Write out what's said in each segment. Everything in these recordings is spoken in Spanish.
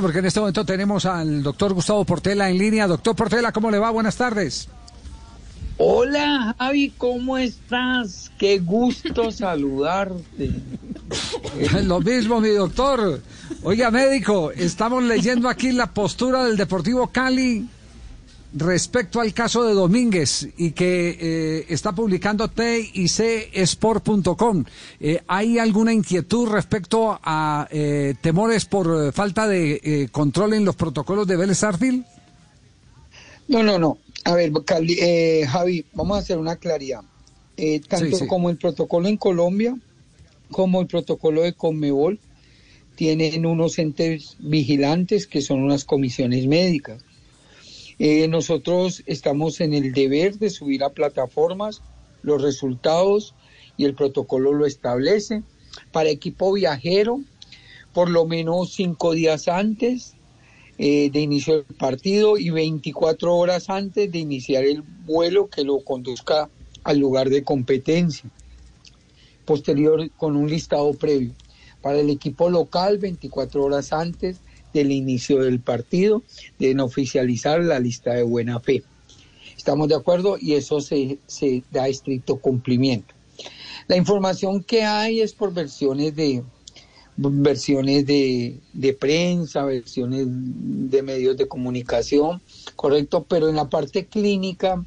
porque en este momento tenemos al doctor Gustavo Portela en línea. Doctor Portela, ¿cómo le va? Buenas tardes. Hola Javi, ¿cómo estás? Qué gusto saludarte. Lo mismo, mi doctor. Oiga, médico, estamos leyendo aquí la postura del Deportivo Cali respecto al caso de Domínguez y que eh, está publicando TICsport.com. Eh, ¿Hay alguna inquietud respecto a eh, temores por falta de control en los protocolos de Vélez Arfield? No, no, no. A ver, Javi, vamos a hacer una claridad. tanto como el protocolo en Colombia como el protocolo de Conmebol tienen unos entes vigilantes que son unas comisiones médicas. Eh, nosotros estamos en el deber de subir a plataformas los resultados y el protocolo lo establece. Para equipo viajero, por lo menos cinco días antes eh, de inicio del partido y 24 horas antes de iniciar el vuelo que lo conduzca al lugar de competencia. Posterior con un listado previo. Para el equipo local, 24 horas antes del inicio del partido, deben oficializar la lista de buena fe. Estamos de acuerdo y eso se, se da estricto cumplimiento. La información que hay es por versiones de versiones de, de, prensa, versiones de medios de comunicación, correcto, pero en la parte clínica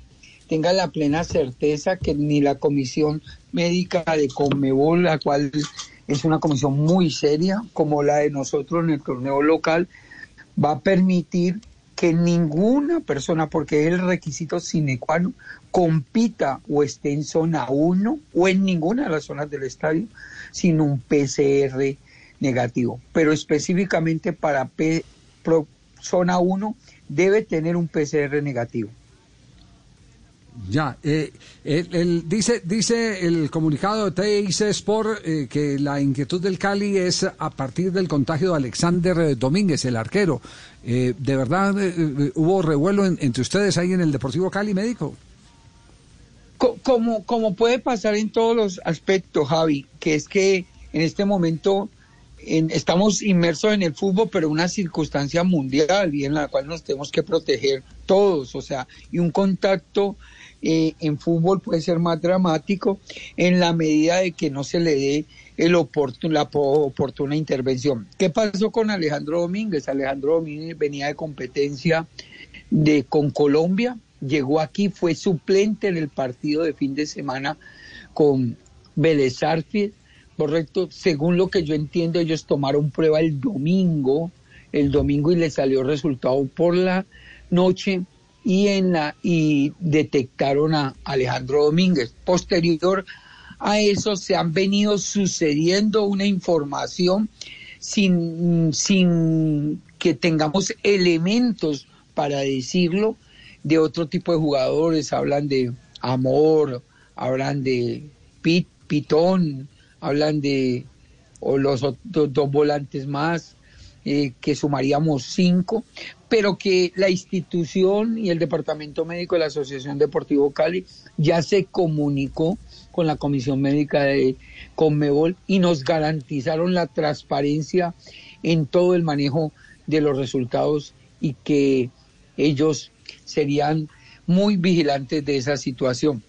tenga la plena certeza que ni la comisión médica de Conmebol, la cual es una comisión muy seria, como la de nosotros en el torneo local, va a permitir que ninguna persona, porque es el requisito sine qua non, compita o esté en zona 1 o en ninguna de las zonas del estadio sin un PCR negativo. Pero específicamente para zona 1 debe tener un PCR negativo. Ya, eh, dice, dice el comunicado de TIC Sport eh, que la inquietud del Cali es a partir del contagio de Alexander eh, Domínguez, el arquero. ¿De verdad hubo revuelo entre ustedes ahí en el Deportivo Cali, médico? Como, como puede pasar en todos los aspectos, Javi, que es que en este momento estamos inmersos en el fútbol, pero una circunstancia mundial y en la cual nos tenemos que proteger todos, o sea, y un contacto eh, en fútbol puede ser más dramático en la medida de que no se le dé el la oportuna intervención. ¿Qué pasó con Alejandro Domínguez? Alejandro Domínguez venía de competencia de con Colombia, llegó aquí, fue suplente en el partido de fin de semana con Vélez correcto. Según lo que yo entiendo, ellos tomaron prueba el domingo, el domingo y le salió resultado por la noche y en la y detectaron a Alejandro Domínguez. Posterior a eso se han venido sucediendo una información sin, sin que tengamos elementos para decirlo de otro tipo de jugadores, hablan de Amor, hablan de Pit, Pitón, hablan de o los dos volantes más, eh, que sumaríamos cinco, pero que la institución y el Departamento Médico de la Asociación Deportivo Cali ya se comunicó con la Comisión Médica de Conmebol y nos garantizaron la transparencia en todo el manejo de los resultados y que ellos serían muy vigilantes de esa situación.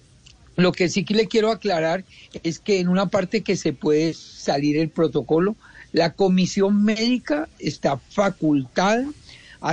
Lo que sí que le quiero aclarar es que en una parte que se puede salir el protocolo, la comisión médica está facultada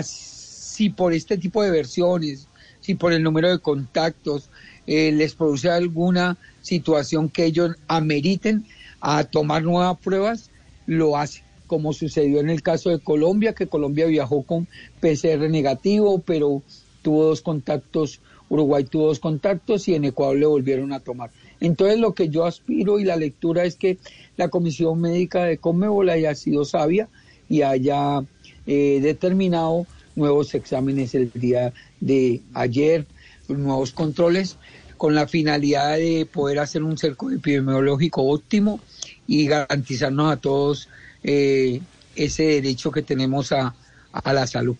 si por este tipo de versiones, si por el número de contactos eh, les produce alguna situación que ellos ameriten a tomar nuevas pruebas, lo hace, como sucedió en el caso de Colombia, que Colombia viajó con PCR negativo, pero tuvo dos contactos, Uruguay tuvo dos contactos y en Ecuador le volvieron a tomar. Entonces lo que yo aspiro y la lectura es que la Comisión Médica de Conmebol haya sido sabia y haya eh, determinado nuevos exámenes el día de ayer, nuevos controles, con la finalidad de poder hacer un cerco epidemiológico óptimo y garantizarnos a todos eh, ese derecho que tenemos a, a la salud.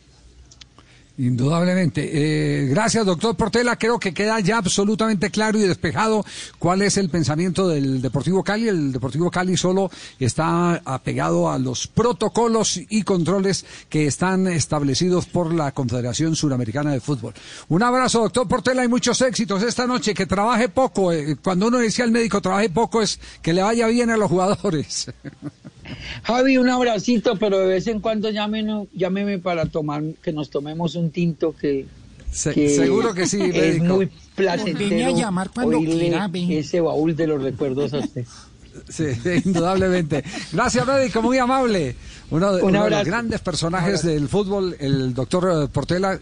Indudablemente. Eh, gracias, doctor Portela. Creo que queda ya absolutamente claro y despejado cuál es el pensamiento del Deportivo Cali. El Deportivo Cali solo está apegado a los protocolos y controles que están establecidos por la Confederación Suramericana de Fútbol. Un abrazo, doctor Portela, y muchos éxitos esta noche. Que trabaje poco. Eh, cuando uno decía al médico trabaje poco es que le vaya bien a los jugadores. Javi, un abracito, pero de vez en cuando llámeme, llámeme para tomar, que nos tomemos un tinto que, seguro que sí, es muy placentero a llamar cuando quiera, ese baúl de los recuerdos a usted. Sí, indudablemente. Gracias, médico, muy amable. Uno de, uno de los grandes personajes del fútbol, el doctor Portela.